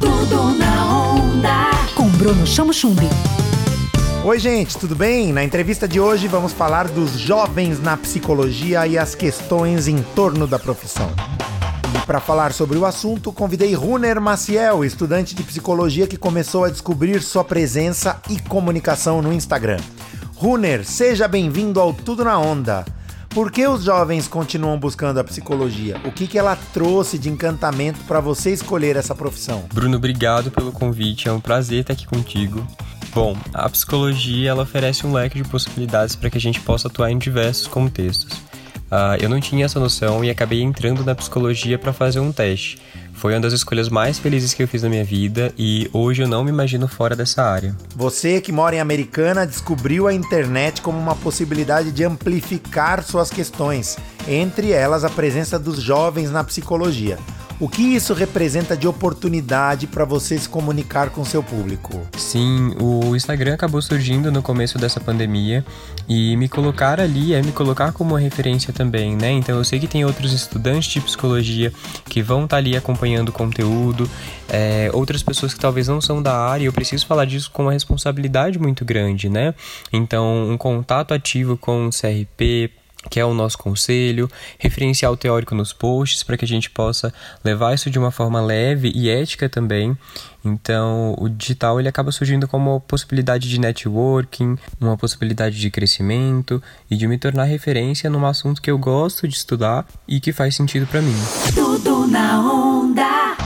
Tudo na onda. Com Bruno Chamo Chumbi. Oi, gente, tudo bem? Na entrevista de hoje vamos falar dos jovens na psicologia e as questões em torno da profissão. E para falar sobre o assunto, convidei Runer Maciel, estudante de psicologia que começou a descobrir sua presença e comunicação no Instagram. Runer, seja bem-vindo ao Tudo na Onda. Por que os jovens continuam buscando a psicologia? O que, que ela trouxe de encantamento para você escolher essa profissão? Bruno, obrigado pelo convite. É um prazer estar aqui contigo. Bom, a psicologia ela oferece um leque de possibilidades para que a gente possa atuar em diversos contextos. Uh, eu não tinha essa noção e acabei entrando na psicologia para fazer um teste. Foi uma das escolhas mais felizes que eu fiz na minha vida e hoje eu não me imagino fora dessa área. Você que mora em Americana descobriu a internet como uma possibilidade de amplificar suas questões, entre elas a presença dos jovens na psicologia. O que isso representa de oportunidade para você se comunicar com seu público? Sim, o Instagram acabou surgindo no começo dessa pandemia e me colocar ali é me colocar como referência também, né? Então eu sei que tem outros estudantes de psicologia que vão estar tá ali acompanhando o conteúdo, é, outras pessoas que talvez não são da área, eu preciso falar disso com uma responsabilidade muito grande, né? Então, um contato ativo com o CRP, que é o nosso conselho, referencial teórico nos posts para que a gente possa levar isso de uma forma leve e ética também. Então, o digital ele acaba surgindo como uma possibilidade de networking, uma possibilidade de crescimento e de me tornar referência num assunto que eu gosto de estudar e que faz sentido para mim. Tudo na onda.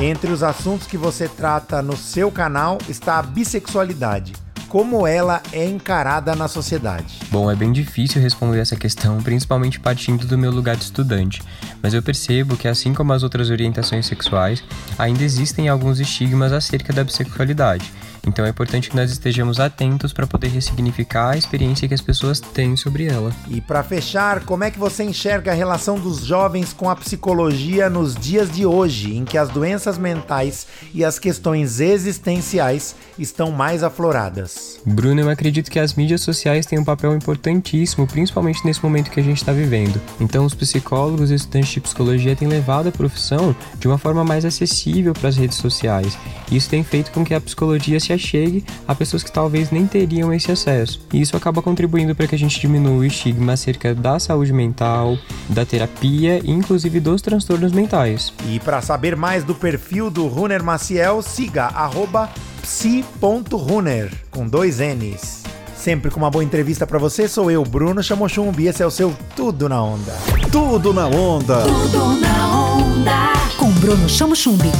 Entre os assuntos que você trata no seu canal está a bissexualidade como ela é encarada na sociedade? Bom, é bem difícil responder essa questão, principalmente partindo do meu lugar de estudante, mas eu percebo que, assim como as outras orientações sexuais, ainda existem alguns estigmas acerca da bissexualidade então é importante que nós estejamos atentos para poder ressignificar a experiência que as pessoas têm sobre ela. E para fechar, como é que você enxerga a relação dos jovens com a psicologia nos dias de hoje, em que as doenças mentais e as questões existenciais estão mais afloradas? Bruno, eu acredito que as mídias sociais têm um papel importantíssimo, principalmente nesse momento que a gente está vivendo. Então, os psicólogos e estudantes de psicologia têm levado a profissão de uma forma mais acessível para as redes sociais. Isso tem feito com que a psicologia se chegue a pessoas que talvez nem teriam esse acesso. E isso acaba contribuindo para que a gente diminua o estigma acerca da saúde mental, da terapia e inclusive dos transtornos mentais. E para saber mais do perfil do Runner Maciel, siga psi.runner com dois N's. Sempre com uma boa entrevista para você, sou eu, Bruno Chamochumbi, esse é o seu Tudo na Onda. Tudo na Onda. Tudo na Onda. Com Bruno Chamochumbi.